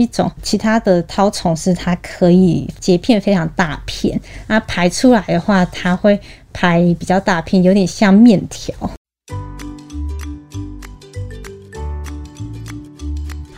一种其他的绦虫是它可以结片非常大片，那排出来的话，它会排比较大片，有点像面条。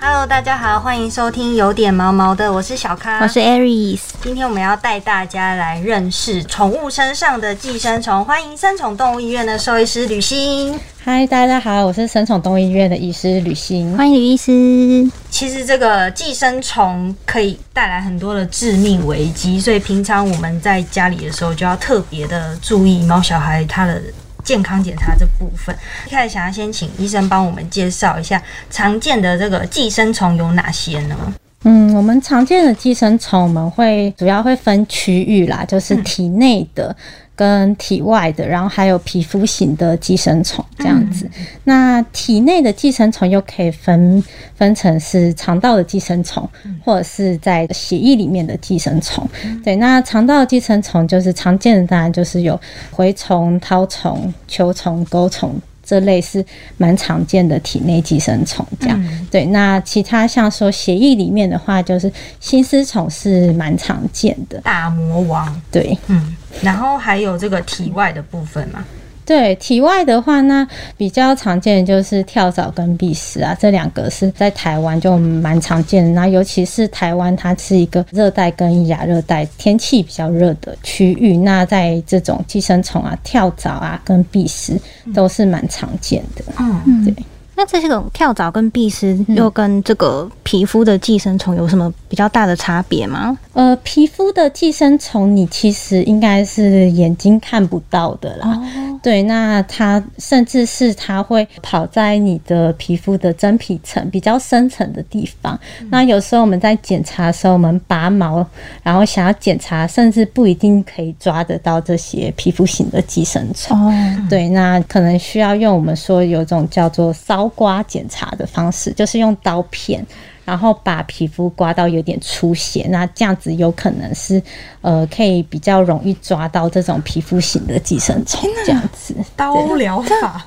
Hello，大家好，欢迎收听有点毛毛的，我是小咖，我是 Aries。今天我们要带大家来认识宠物身上的寄生虫，欢迎生宠动物医院的兽医师吕欣。嗨，大家好，我是生宠动物医院的医师吕欣，欢迎吕医师。其实这个寄生虫可以带来很多的致命危机，所以平常我们在家里的时候就要特别的注意猫小孩它的。健康检查这部分，一开始想要先请医生帮我们介绍一下常见的这个寄生虫有哪些呢？嗯，我们常见的寄生虫，我们会主要会分区域啦，就是体内的。跟体外的，然后还有皮肤型的寄生虫这样子。那体内的寄生虫又可以分分成是肠道的寄生虫，或者是在血液里面的寄生虫。对，那肠道的寄生虫就是常见的，当然就是有蛔虫、绦虫、球虫、钩虫。这类是蛮常见的体内寄生虫，这样对。那其他像说协议里面的话，就是心丝虫是蛮常见的，大魔王对，嗯。然后还有这个体外的部分嘛。对体外的话，那比较常见的就是跳蚤跟蜱虱啊，这两个是在台湾就蛮常见的。那尤其是台湾，它是一个热带跟亚热带天气比较热的区域，那在这种寄生虫啊、跳蚤啊跟蜱虱都是蛮常见的。嗯，对。那这些种跳蚤跟蜱虱又跟这个皮肤的寄生虫有什么比较大的差别吗？呃，皮肤的寄生虫你其实应该是眼睛看不到的啦。对，那它甚至是它会跑在你的皮肤的真皮层比较深层的地方。那有时候我们在检查的时候，我们拔毛，然后想要检查，甚至不一定可以抓得到这些皮肤型的寄生虫。对，那可能需要用我们说有种叫做搔刮检查的方式，就是用刀片。然后把皮肤刮到有点出血，那这样子有可能是呃可以比较容易抓到这种皮肤型的寄生虫。这样子刀疗法，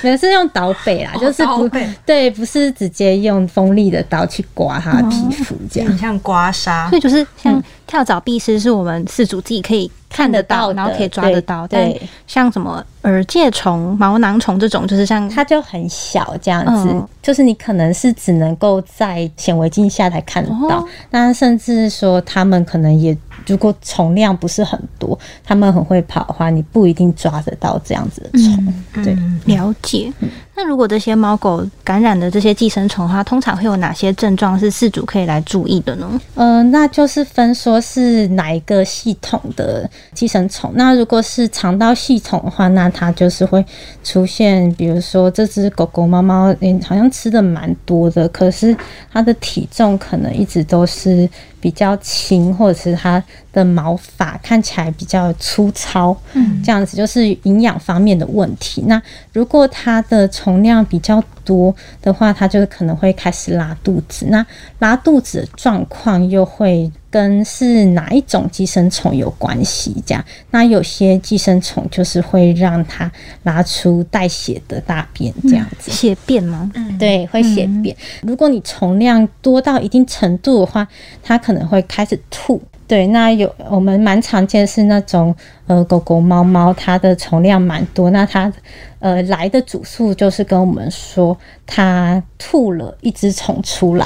没有是用刀背啦，就是不对，不是直接用锋利的刀去刮它的皮肤，这样像刮痧。所以就是像跳蚤、蜱虱是我们饲主自己可以看得到，然后可以抓得到。对，像什么耳疥虫、毛囊虫这种，就是像它就很小这样子，就是你可能是只能够在显微镜下才看得到。那甚至说，它们可能也如果虫量不是很多，它们很会跑的话，你不一定抓得到这样子的虫。对，了解。那如果这些猫狗感染的这些寄生虫的话，通常会有哪些症状是饲主可以来注意的呢？嗯，那就是分说是哪一个系统的寄生虫。那如果是肠道系统的话，那它就是会出现，比如说这只狗狗、猫猫，嗯，好像吃的蛮多的，可是它的体重可能一直都是。比较轻，或者是它的毛发看起来比较粗糙，嗯，这样子就是营养方面的问题。那如果它的虫量比较多的话，它就可能会开始拉肚子。那拉肚子的状况又会跟是哪一种寄生虫有关系？这样，那有些寄生虫就是会让它拉出带血的大便，这样子血便吗？嗯，对，会血便。如果你虫量多到一定程度的话，它可能会开始吐。对，那有我们蛮常见是那种呃狗狗、猫猫，它的虫量蛮多，那它呃来的主诉就是跟我们说，它吐了一只虫出来，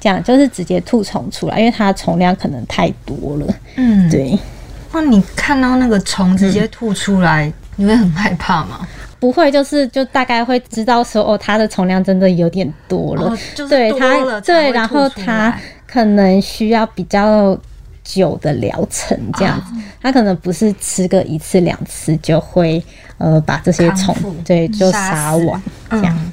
这样就是直接吐虫出来，因为它虫量可能太多了。嗯，对。那你看到那个虫直接吐出来，你会很害怕吗？不会，就是就大概会知道说，哦，它的虫量真的有点多了，对它对，然后它可能需要比较。久的疗程这样子，它可能不是吃个一次两次就会呃把这些虫对就杀完这样。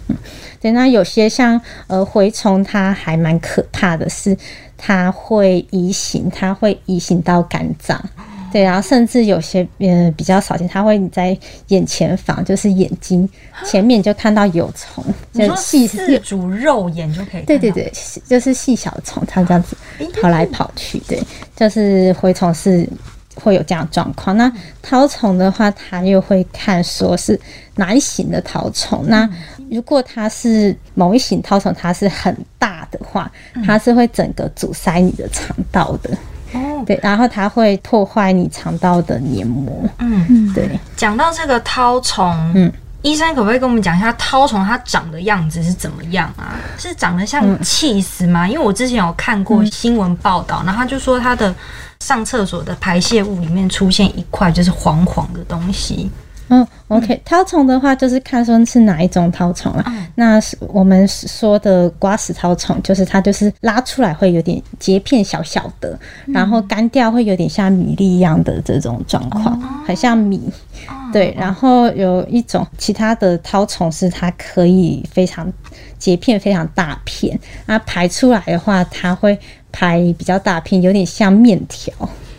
对，那有些像呃蛔虫，它还蛮可怕的，是它会移行，它会移行到肝脏。对，然后甚至有些嗯比较少见，它会在眼前房，就是眼睛前面就看到有虫，就细四主肉眼就可以。对对对，就是细小虫，它这样子跑来跑去，对，就是蛔虫是会有这样状况。那绦虫的话，它又会看说是哪一型的绦虫。那如果它是某一型绦虫，它是很大的话，它是会整个阻塞你的肠道的。哦，对，然后它会破坏你肠道的黏膜。嗯，对。讲到这个绦虫，嗯。医生可不可以跟我们讲一下绦虫它长的样子是怎么样啊？是长得像气死吗？因为我之前有看过新闻报道，然后他就说他的上厕所的排泄物里面出现一块就是黄黄的东西。嗯，OK，绦虫的话就是看说是哪一种绦虫了。那是我们说的刮死绦虫，就是它就是拉出来会有点结片小小的，然后干掉会有点像米粒一样的这种状况，很像米。对，然后有一种其他的绦虫是它可以非常结片非常大片，那排出来的话，它会排比较大片，有点像面条。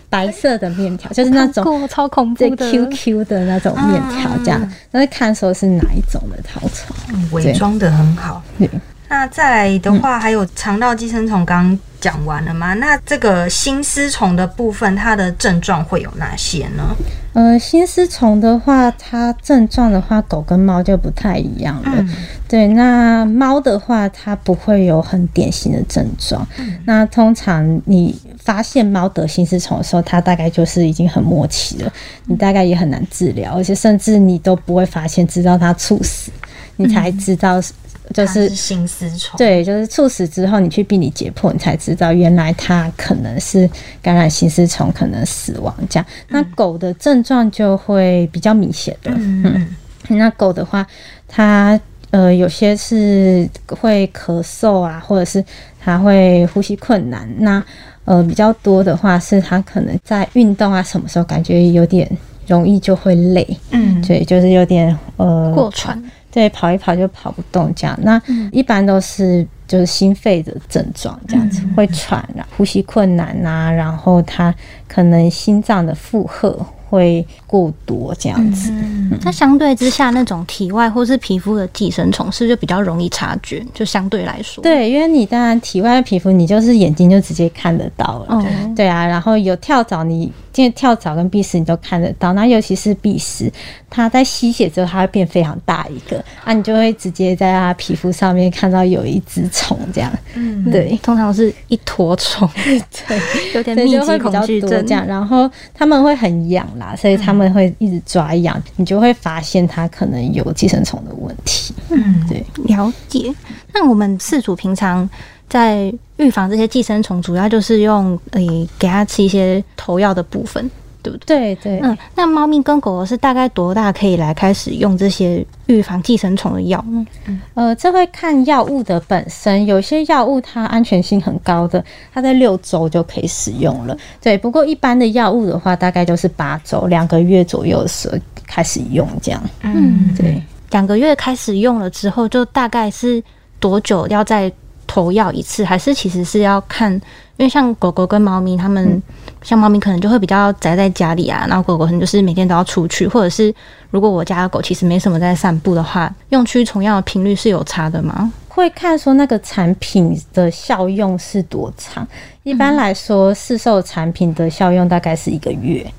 白色的面条就是那种超恐怖的 QQ 的那种面条，这样。那看说是哪一种的绦虫，伪装的很好。那再来的话，还有肠道寄生虫，刚讲完了吗？那这个心丝虫的部分，它的症状会有哪些呢？呃，心丝虫的话，它症状的话，狗跟猫就不太一样了。对，那猫的话，它不会有很典型的症状。那通常你发现猫得心丝虫的时候，它大概就是已经很末期了，你大概也很难治疗，而且甚至你都不会发现，直到它猝死，你才知道。就是心丝虫，对，就是猝死之后，你去病理解剖，你才知道原来它可能是感染心丝虫，可能死亡这样。那狗的症状就会比较明显的，嗯，那狗的话，它呃有些是会咳嗽啊，或者是他会呼吸困难。那呃比较多的话，是他可能在运动啊什么时候感觉有点容易就会累，嗯，对，就是有点呃过喘。对，跑一跑就跑不动这样，那一般都是就是心肺的症状这样子，会喘啊，呼吸困难啊，然后他可能心脏的负荷。会过多这样子，那相对之下，那种体外或是皮肤的寄生虫是就比较容易察觉，就相对来说，对，因为你当然体外的皮肤，你就是眼睛就直接看得到了，对啊，然后有跳蚤，你见跳蚤跟蜱虱你都看得到，那尤其是蜱虱，它在吸血之后，它会变非常大一个，啊，你就会直接在它皮肤上面看到有一只虫这样，嗯，对，通常是一坨虫，对，有点密集恐惧症。这样，然后他们会很痒啦。所以他们会一直抓痒，你就会发现它可能有寄生虫的问题。嗯，对，了解。那我们饲主平常在预防这些寄生虫，主要就是用诶给它吃一些头药的部分。对不对，对嗯，那猫咪跟狗狗是大概多大可以来开始用这些预防寄生虫的药？嗯，呃，这会看药物的本身，有些药物它安全性很高的，它在六周就可以使用了。对，不过一般的药物的话，大概就是八周，两个月左右的时候开始用这样。嗯，对，两个月开始用了之后，就大概是多久要再投药一次？还是其实是要看，因为像狗狗跟猫咪，它们。像猫咪可能就会比较宅在家里啊，然后狗狗可能就是每天都要出去，或者是如果我家的狗其实没什么在散步的话，用驱虫药的频率是有差的吗？会看说那个产品的效用是多长，一般来说市售产品的效用大概是一个月。嗯，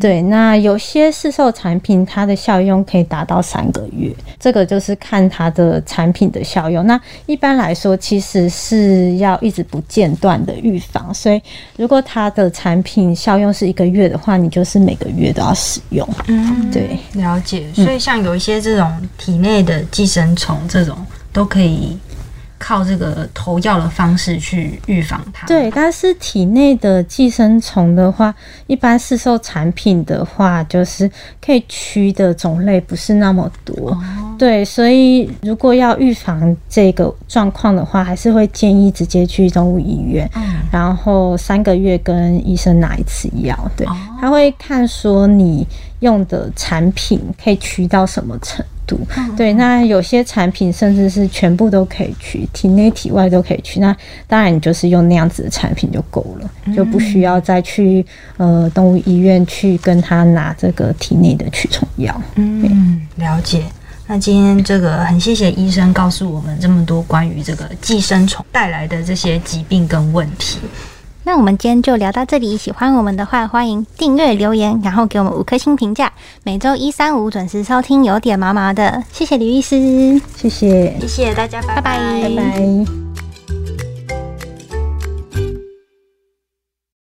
对，那有些市售产品它的效用可以达到三个月，这个就是看它的产品的效用。那一般来说，其实是要一直不间断的预防，所以如果它的产品效用是一个月的话，你就是每个月都要使用。嗯，对，了解。所以像有一些这种体内的寄生虫，这种都可以。靠这个投药的方式去预防它。对，但是体内的寄生虫的话，一般市售产品的话，就是可以驱的种类不是那么多。对，所以如果要预防这个状况的话，还是会建议直接去动物医院，然后三个月跟医生拿一次药。对，他会看说你用的产品可以驱到什么程。度对，那有些产品甚至是全部都可以去，体内体外都可以去。那当然，你就是用那样子的产品就够了，就不需要再去呃动物医院去跟他拿这个体内的驱虫药。嗯，了解。那今天这个很谢谢医生告诉我们这么多关于这个寄生虫带来的这些疾病跟问题。那我们今天就聊到这里，喜欢我们的话，欢迎订阅、留言，然后给我们五颗星评价。每周一、三、五准时收听，有点麻麻的，谢谢李律师，谢谢，谢谢大家，拜拜拜拜拜。